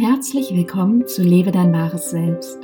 Herzlich willkommen zu Lebe dein wahres Selbst,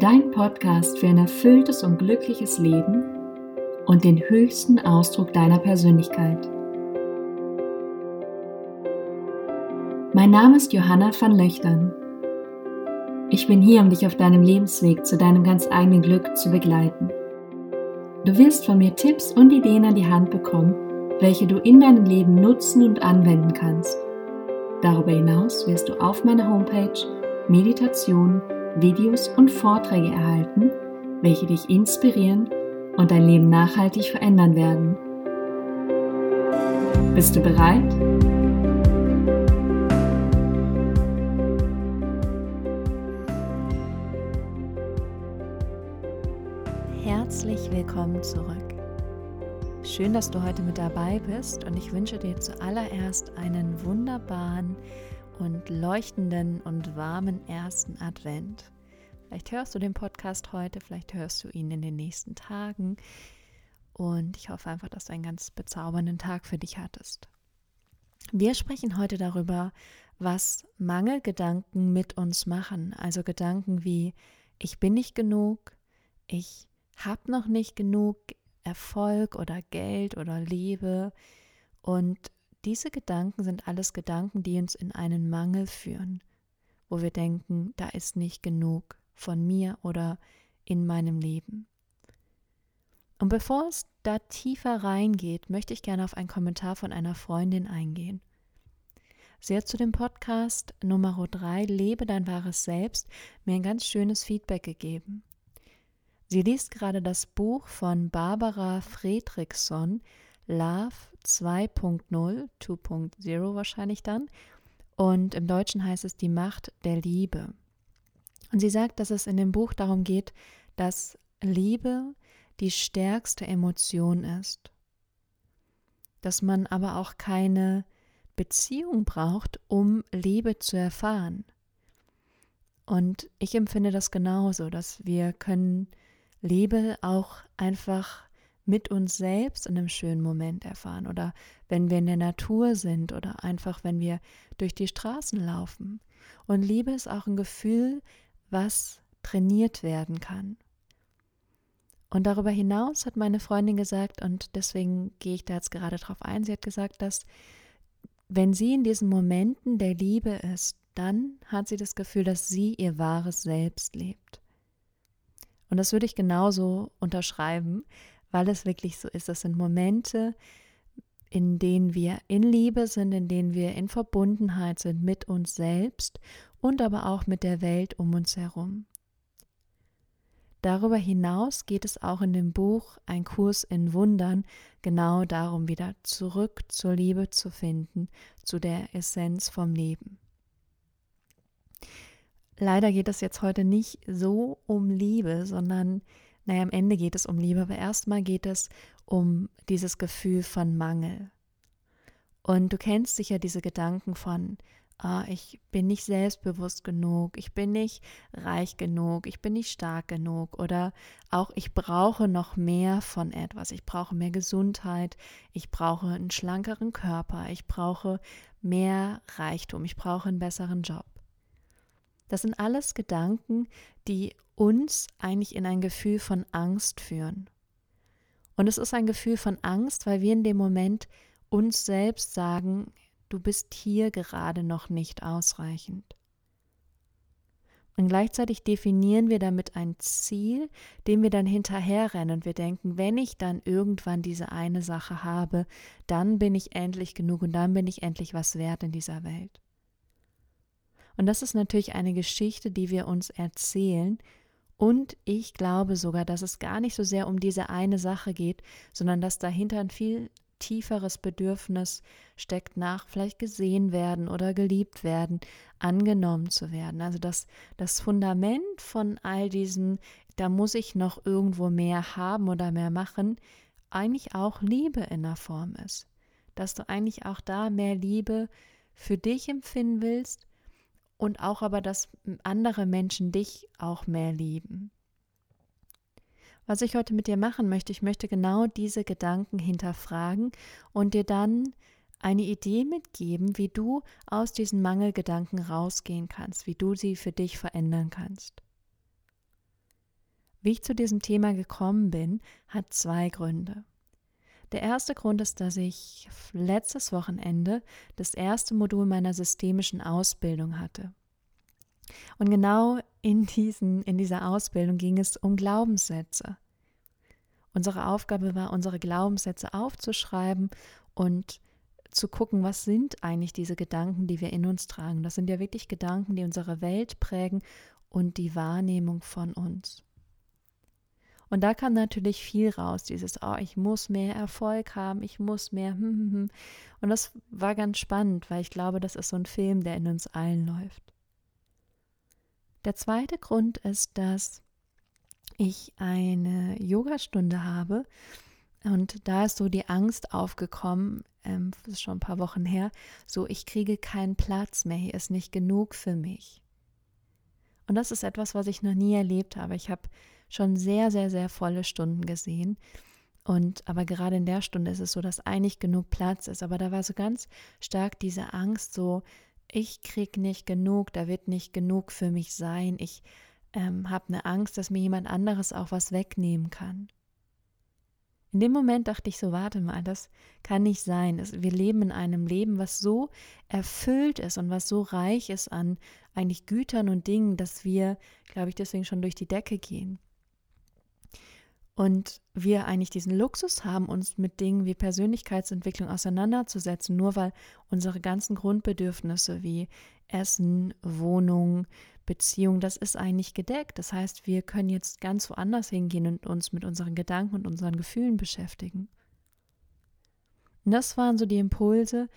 dein Podcast für ein erfülltes und glückliches Leben und den höchsten Ausdruck deiner Persönlichkeit. Mein Name ist Johanna van Löchtern. Ich bin hier, um dich auf deinem Lebensweg zu deinem ganz eigenen Glück zu begleiten. Du wirst von mir Tipps und Ideen an die Hand bekommen, welche du in deinem Leben nutzen und anwenden kannst. Darüber hinaus wirst du auf meiner Homepage Meditationen, Videos und Vorträge erhalten, welche dich inspirieren und dein Leben nachhaltig verändern werden. Bist du bereit? Herzlich willkommen zurück. Schön, dass du heute mit dabei bist und ich wünsche dir zuallererst einen wunderbaren und leuchtenden und warmen ersten Advent. Vielleicht hörst du den Podcast heute, vielleicht hörst du ihn in den nächsten Tagen und ich hoffe einfach, dass du einen ganz bezaubernden Tag für dich hattest. Wir sprechen heute darüber, was Mangelgedanken mit uns machen, also Gedanken wie ich bin nicht genug, ich habe noch nicht genug, Erfolg oder Geld oder Liebe. Und diese Gedanken sind alles Gedanken, die uns in einen Mangel führen, wo wir denken, da ist nicht genug von mir oder in meinem Leben. Und bevor es da tiefer reingeht, möchte ich gerne auf einen Kommentar von einer Freundin eingehen. Sie hat zu dem Podcast Nummer 3 Lebe dein wahres Selbst mir ein ganz schönes Feedback gegeben. Sie liest gerade das Buch von Barbara Fredriksson, Love 2.0, 2.0 wahrscheinlich dann. Und im Deutschen heißt es Die Macht der Liebe. Und sie sagt, dass es in dem Buch darum geht, dass Liebe die stärkste Emotion ist. Dass man aber auch keine Beziehung braucht, um Liebe zu erfahren. Und ich empfinde das genauso, dass wir können Liebe auch einfach mit uns selbst in einem schönen Moment erfahren oder wenn wir in der Natur sind oder einfach wenn wir durch die Straßen laufen. Und Liebe ist auch ein Gefühl, was trainiert werden kann. Und darüber hinaus hat meine Freundin gesagt, und deswegen gehe ich da jetzt gerade drauf ein, sie hat gesagt, dass wenn sie in diesen Momenten der Liebe ist, dann hat sie das Gefühl, dass sie ihr wahres Selbst lebt. Und das würde ich genauso unterschreiben, weil es wirklich so ist. Das sind Momente, in denen wir in Liebe sind, in denen wir in Verbundenheit sind mit uns selbst und aber auch mit der Welt um uns herum. Darüber hinaus geht es auch in dem Buch Ein Kurs in Wundern genau darum, wieder zurück zur Liebe zu finden, zu der Essenz vom Leben. Leider geht es jetzt heute nicht so um Liebe, sondern, naja, am Ende geht es um Liebe, aber erstmal geht es um dieses Gefühl von Mangel. Und du kennst sicher diese Gedanken von, ah, ich bin nicht selbstbewusst genug, ich bin nicht reich genug, ich bin nicht stark genug oder auch ich brauche noch mehr von etwas, ich brauche mehr Gesundheit, ich brauche einen schlankeren Körper, ich brauche mehr Reichtum, ich brauche einen besseren Job. Das sind alles Gedanken, die uns eigentlich in ein Gefühl von Angst führen. Und es ist ein Gefühl von Angst, weil wir in dem Moment uns selbst sagen, du bist hier gerade noch nicht ausreichend. Und gleichzeitig definieren wir damit ein Ziel, dem wir dann hinterherrennen und wir denken, wenn ich dann irgendwann diese eine Sache habe, dann bin ich endlich genug und dann bin ich endlich was wert in dieser Welt. Und das ist natürlich eine Geschichte, die wir uns erzählen. Und ich glaube sogar, dass es gar nicht so sehr um diese eine Sache geht, sondern dass dahinter ein viel tieferes Bedürfnis steckt nach vielleicht gesehen werden oder geliebt werden, angenommen zu werden. Also dass das Fundament von all diesen, da muss ich noch irgendwo mehr haben oder mehr machen, eigentlich auch Liebe in der Form ist. Dass du eigentlich auch da mehr Liebe für dich empfinden willst und auch aber, dass andere Menschen dich auch mehr lieben. Was ich heute mit dir machen möchte, ich möchte genau diese Gedanken hinterfragen und dir dann eine Idee mitgeben, wie du aus diesen Mangelgedanken rausgehen kannst, wie du sie für dich verändern kannst. Wie ich zu diesem Thema gekommen bin, hat zwei Gründe. Der erste Grund ist, dass ich letztes Wochenende das erste Modul meiner systemischen Ausbildung hatte. Und genau in, diesen, in dieser Ausbildung ging es um Glaubenssätze. Unsere Aufgabe war, unsere Glaubenssätze aufzuschreiben und zu gucken, was sind eigentlich diese Gedanken, die wir in uns tragen. Das sind ja wirklich Gedanken, die unsere Welt prägen und die Wahrnehmung von uns. Und da kam natürlich viel raus, dieses, oh, ich muss mehr Erfolg haben, ich muss mehr. Hm, hm, hm. Und das war ganz spannend, weil ich glaube, das ist so ein Film, der in uns allen läuft. Der zweite Grund ist, dass ich eine Yogastunde habe und da ist so die Angst aufgekommen, ähm, das ist schon ein paar Wochen her, so ich kriege keinen Platz mehr, hier ist nicht genug für mich. Und das ist etwas, was ich noch nie erlebt habe. Ich habe schon sehr, sehr, sehr volle Stunden gesehen. Und aber gerade in der Stunde ist es so, dass eigentlich genug Platz ist. Aber da war so ganz stark diese Angst, so ich krieg nicht genug, da wird nicht genug für mich sein. Ich ähm, habe eine Angst, dass mir jemand anderes auch was wegnehmen kann. In dem Moment dachte ich so, warte mal, das kann nicht sein. Wir leben in einem Leben, was so erfüllt ist und was so reich ist an eigentlich Gütern und Dingen, dass wir, glaube ich, deswegen schon durch die Decke gehen und wir eigentlich diesen Luxus haben, uns mit Dingen wie Persönlichkeitsentwicklung auseinanderzusetzen, nur weil unsere ganzen Grundbedürfnisse wie Essen, Wohnung, Beziehung, das ist eigentlich gedeckt. Das heißt, wir können jetzt ganz woanders hingehen und uns mit unseren Gedanken und unseren Gefühlen beschäftigen. Und das waren so die Impulse,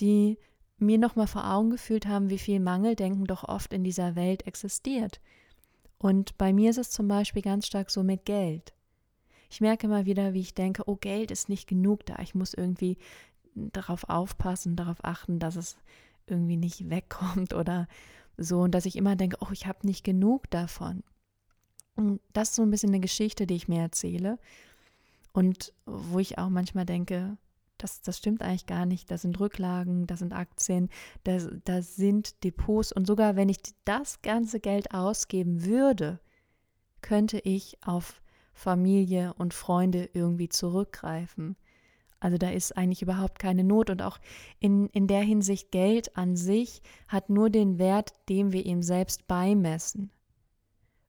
die mir nochmal vor Augen gefühlt haben, wie viel Mangeldenken doch oft in dieser Welt existiert. Und bei mir ist es zum Beispiel ganz stark so mit Geld. Ich merke immer wieder, wie ich denke, oh, Geld ist nicht genug da. Ich muss irgendwie darauf aufpassen, darauf achten, dass es irgendwie nicht wegkommt oder so. Und dass ich immer denke, oh, ich habe nicht genug davon. Und das ist so ein bisschen eine Geschichte, die ich mir erzähle. Und wo ich auch manchmal denke, das, das stimmt eigentlich gar nicht. Da sind Rücklagen, da sind Aktien, da, da sind Depots. Und sogar wenn ich das ganze Geld ausgeben würde, könnte ich auf Familie und Freunde irgendwie zurückgreifen. Also da ist eigentlich überhaupt keine Not und auch in, in der Hinsicht Geld an sich hat nur den Wert, dem wir ihm selbst beimessen.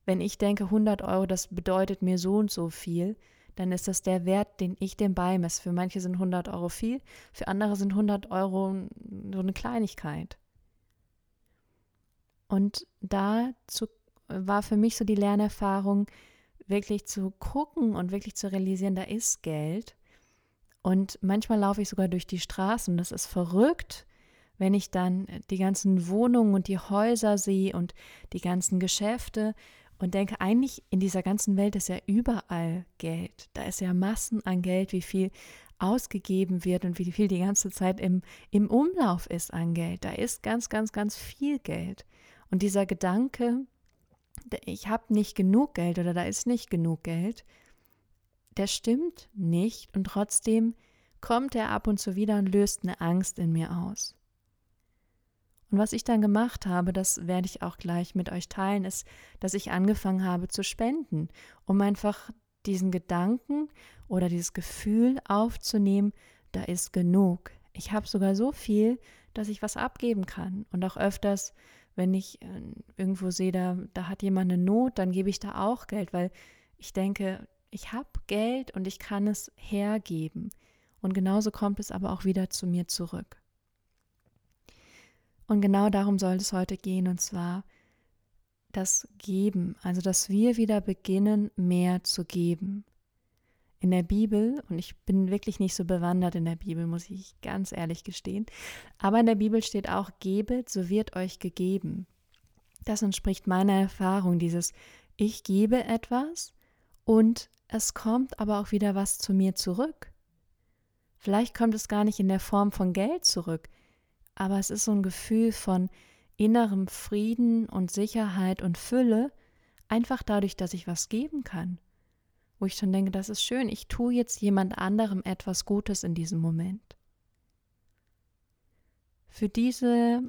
Wenn ich denke 100 Euro, das bedeutet mir so und so viel, dann ist das der Wert, den ich dem beimesse. Für manche sind 100 Euro viel, für andere sind 100 Euro so eine Kleinigkeit. Und da war für mich so die Lernerfahrung, wirklich zu gucken und wirklich zu realisieren, da ist Geld. Und manchmal laufe ich sogar durch die Straßen das ist verrückt, wenn ich dann die ganzen Wohnungen und die Häuser sehe und die ganzen Geschäfte und denke, eigentlich in dieser ganzen Welt ist ja überall Geld. Da ist ja Massen an Geld, wie viel ausgegeben wird und wie viel die ganze Zeit im, im Umlauf ist an Geld. Da ist ganz, ganz, ganz viel Geld. Und dieser Gedanke, ich habe nicht genug Geld oder da ist nicht genug Geld, der stimmt nicht und trotzdem kommt er ab und zu wieder und löst eine Angst in mir aus. Und was ich dann gemacht habe, das werde ich auch gleich mit euch teilen, ist, dass ich angefangen habe zu spenden, um einfach diesen Gedanken oder dieses Gefühl aufzunehmen, da ist genug. Ich habe sogar so viel, dass ich was abgeben kann und auch öfters wenn ich äh, irgendwo sehe, da, da hat jemand eine Not, dann gebe ich da auch Geld, weil ich denke, ich habe Geld und ich kann es hergeben. Und genauso kommt es aber auch wieder zu mir zurück. Und genau darum soll es heute gehen, und zwar das Geben, also dass wir wieder beginnen, mehr zu geben in der Bibel, und ich bin wirklich nicht so bewandert in der Bibel, muss ich ganz ehrlich gestehen, aber in der Bibel steht auch, gebet, so wird euch gegeben. Das entspricht meiner Erfahrung, dieses ich gebe etwas und es kommt aber auch wieder was zu mir zurück. Vielleicht kommt es gar nicht in der Form von Geld zurück, aber es ist so ein Gefühl von innerem Frieden und Sicherheit und Fülle, einfach dadurch, dass ich was geben kann wo ich schon denke, das ist schön, ich tue jetzt jemand anderem etwas Gutes in diesem Moment. für diese,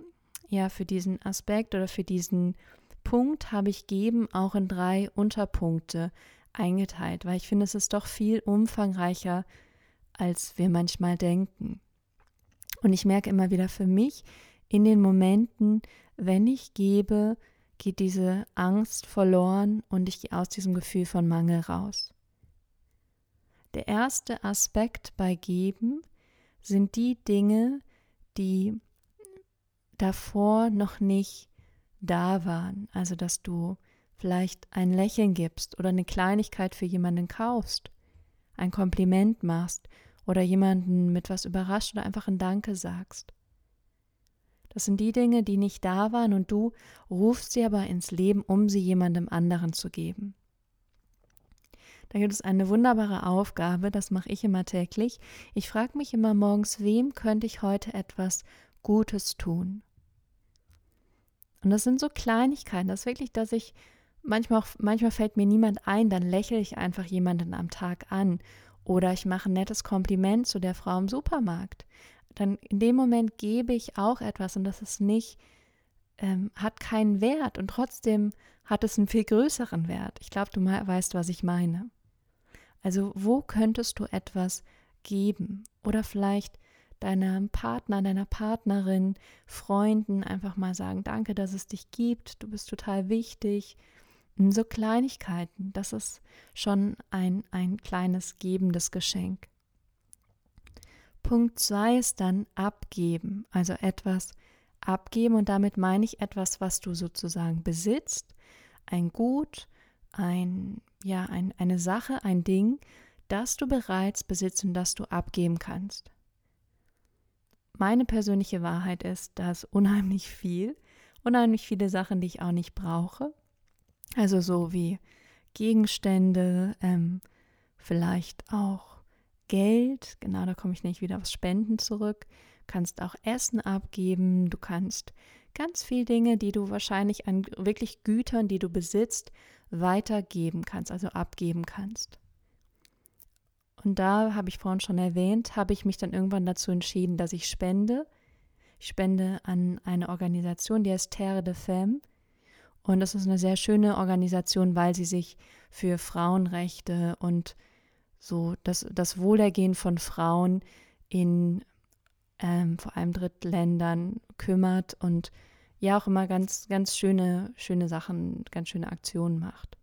ja, für diesen Aspekt oder für diesen Punkt habe ich geben auch in drei Unterpunkte eingeteilt, weil ich finde, es ist doch viel umfangreicher, als wir manchmal denken. Und ich merke immer wieder für mich, in den Momenten, wenn ich gebe, geht diese Angst verloren und ich gehe aus diesem Gefühl von Mangel raus. Der erste Aspekt bei Geben sind die Dinge, die davor noch nicht da waren. Also, dass du vielleicht ein Lächeln gibst oder eine Kleinigkeit für jemanden kaufst, ein Kompliment machst oder jemanden mit was überrascht oder einfach ein Danke sagst. Das sind die Dinge, die nicht da waren und du rufst sie aber ins Leben, um sie jemandem anderen zu geben. Da gibt es eine wunderbare Aufgabe, das mache ich immer täglich. Ich frage mich immer morgens, wem könnte ich heute etwas Gutes tun? Und das sind so Kleinigkeiten, das wirklich, dass ich manchmal auch, manchmal fällt mir niemand ein, dann lächle ich einfach jemanden am Tag an oder ich mache ein nettes Kompliment zu der Frau im Supermarkt. Dann in dem Moment gebe ich auch etwas und das ist nicht, ähm, hat keinen Wert und trotzdem hat es einen viel größeren Wert. Ich glaube, du weißt, was ich meine. Also wo könntest du etwas geben? Oder vielleicht deinem Partner, deiner Partnerin, Freunden einfach mal sagen, danke, dass es dich gibt, du bist total wichtig. So Kleinigkeiten, das ist schon ein, ein kleines gebendes Geschenk. Punkt 2 ist dann abgeben, also etwas abgeben und damit meine ich etwas, was du sozusagen besitzt, ein Gut, ein, ja, ein, eine Sache, ein Ding, das du bereits besitzt und das du abgeben kannst. Meine persönliche Wahrheit ist, dass unheimlich viel, unheimlich viele Sachen, die ich auch nicht brauche, also so wie Gegenstände, ähm, vielleicht auch Geld, genau, da komme ich nicht wieder aufs Spenden zurück. Kannst auch Essen abgeben, du kannst ganz viele Dinge, die du wahrscheinlich an wirklich Gütern, die du besitzt, weitergeben kannst, also abgeben kannst. Und da habe ich vorhin schon erwähnt, habe ich mich dann irgendwann dazu entschieden, dass ich spende. Ich spende an eine Organisation, die heißt Terre de Femme. Und das ist eine sehr schöne Organisation, weil sie sich für Frauenrechte und so das, das Wohlergehen von Frauen in ähm, vor allem Drittländern kümmert und ja auch immer ganz, ganz schöne, schöne Sachen, ganz schöne Aktionen macht.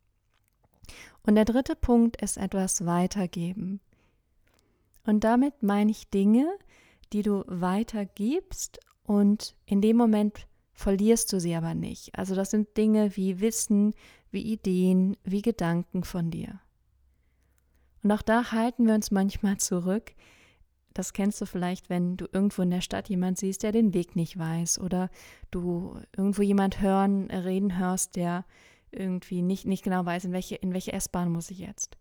Und der dritte Punkt ist etwas weitergeben. Und damit meine ich Dinge, die du weitergibst und in dem Moment verlierst du sie aber nicht. Also das sind Dinge wie Wissen, wie Ideen, wie Gedanken von dir. Und auch da halten wir uns manchmal zurück. Das kennst du vielleicht, wenn du irgendwo in der Stadt jemand siehst, der den Weg nicht weiß oder du irgendwo jemand hören, reden hörst, der irgendwie nicht, nicht genau weiß, in welche, in welche S-Bahn muss ich jetzt.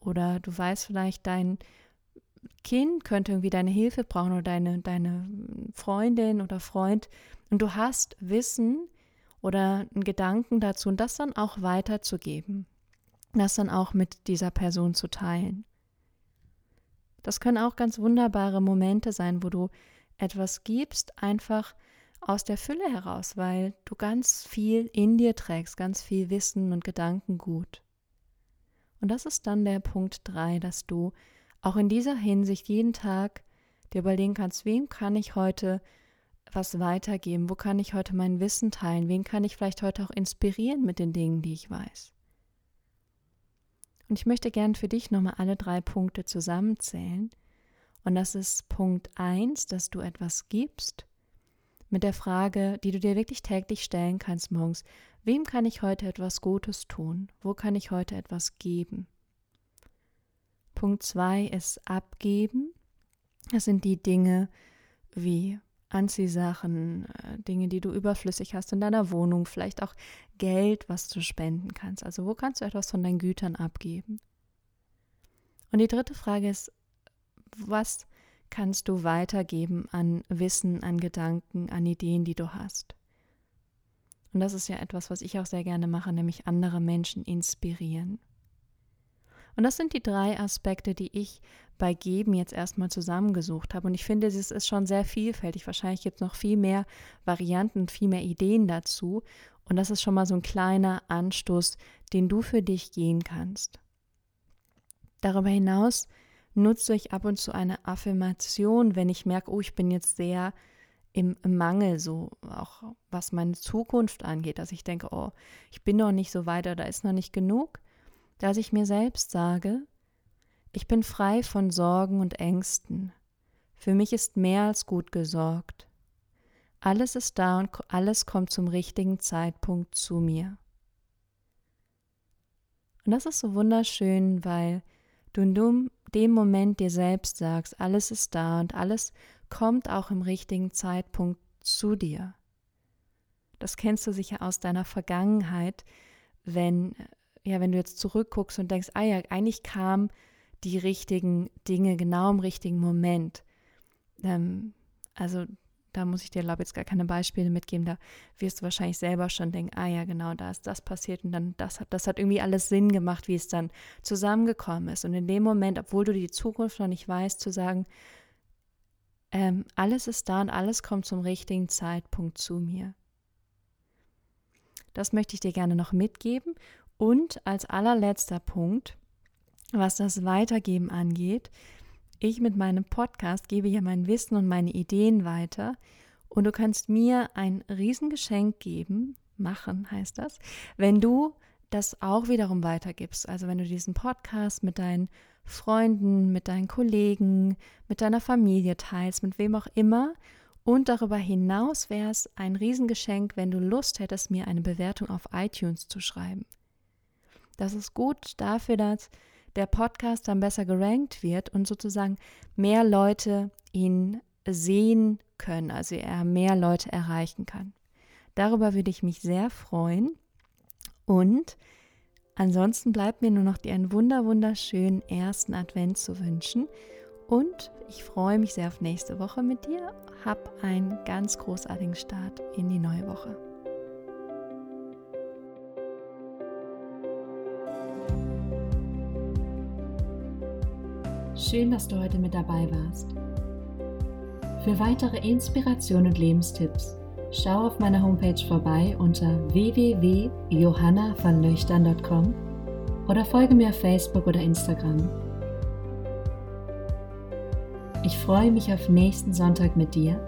Oder du weißt vielleicht, dein Kind könnte irgendwie deine Hilfe brauchen oder deine, deine Freundin oder Freund und du hast Wissen oder einen Gedanken dazu und das dann auch weiterzugeben, das dann auch mit dieser Person zu teilen. Das können auch ganz wunderbare Momente sein, wo du etwas gibst, einfach aus der Fülle heraus, weil du ganz viel in dir trägst, ganz viel Wissen und Gedankengut. Und das ist dann der Punkt 3, dass du auch in dieser Hinsicht jeden Tag dir überlegen kannst, wem kann ich heute was weitergeben, wo kann ich heute mein Wissen teilen, wen kann ich vielleicht heute auch inspirieren mit den Dingen, die ich weiß. Und ich möchte gern für dich nochmal alle drei Punkte zusammenzählen. Und das ist Punkt 1, dass du etwas gibst mit der Frage, die du dir wirklich täglich stellen kannst morgens. Wem kann ich heute etwas Gutes tun? Wo kann ich heute etwas geben? Punkt 2 ist abgeben. Das sind die Dinge wie Anziehsachen, äh, Dinge, die du überflüssig hast in deiner Wohnung, vielleicht auch Geld, was du spenden kannst. Also wo kannst du etwas von deinen Gütern abgeben? Und die dritte Frage ist, was kannst du weitergeben an Wissen, an Gedanken, an Ideen, die du hast? Und das ist ja etwas, was ich auch sehr gerne mache, nämlich andere Menschen inspirieren. Und das sind die drei Aspekte, die ich bei Geben jetzt erstmal zusammengesucht habe. Und ich finde, es ist schon sehr vielfältig. Wahrscheinlich gibt es noch viel mehr Varianten, viel mehr Ideen dazu. Und das ist schon mal so ein kleiner Anstoß, den du für dich gehen kannst. Darüber hinaus nutze ich ab und zu eine Affirmation, wenn ich merke, oh, ich bin jetzt sehr im Mangel, so auch was meine Zukunft angeht, dass ich denke, oh, ich bin noch nicht so weit oder ist noch nicht genug, dass ich mir selbst sage, ich bin frei von Sorgen und Ängsten. Für mich ist mehr als gut gesorgt. Alles ist da und alles kommt zum richtigen Zeitpunkt zu mir. Und das ist so wunderschön, weil du in dem Moment dir selbst sagst, alles ist da und alles kommt auch im richtigen Zeitpunkt zu dir. Das kennst du sicher aus deiner Vergangenheit, wenn ja, wenn du jetzt zurückguckst und denkst, ah ja, eigentlich kamen die richtigen Dinge genau im richtigen Moment. Ähm, also da muss ich dir, glaube ich, jetzt gar keine Beispiele mitgeben. Da wirst du wahrscheinlich selber schon denken, ah ja, genau, da ist das passiert und dann das hat, das hat irgendwie alles Sinn gemacht, wie es dann zusammengekommen ist. Und in dem Moment, obwohl du die Zukunft noch nicht weißt, zu sagen, ähm, alles ist da und alles kommt zum richtigen Zeitpunkt zu mir. Das möchte ich dir gerne noch mitgeben. Und als allerletzter Punkt, was das Weitergeben angeht, ich mit meinem Podcast gebe ja mein Wissen und meine Ideen weiter und du kannst mir ein Riesengeschenk geben, machen heißt das, wenn du das auch wiederum weitergibst. Also wenn du diesen Podcast mit deinen Freunden, mit deinen Kollegen, mit deiner Familie teilst, mit wem auch immer. Und darüber hinaus wäre es ein Riesengeschenk, wenn du Lust hättest, mir eine Bewertung auf iTunes zu schreiben. Das ist gut dafür, dass der Podcast dann besser gerankt wird und sozusagen mehr Leute ihn sehen können, also er mehr Leute erreichen kann. Darüber würde ich mich sehr freuen. Und ansonsten bleibt mir nur noch dir einen wunder wunderschönen ersten Advent zu wünschen. Und ich freue mich sehr auf nächste Woche mit dir. Hab einen ganz großartigen Start in die neue Woche. Schön, dass du heute mit dabei warst. Für weitere Inspiration und Lebenstipps schau auf meiner Homepage vorbei unter www.johannavonlöchtern.com oder folge mir auf Facebook oder Instagram. Ich freue mich auf nächsten Sonntag mit dir.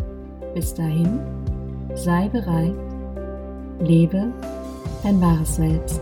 Bis dahin, sei bereit, lebe dein wahres Selbst.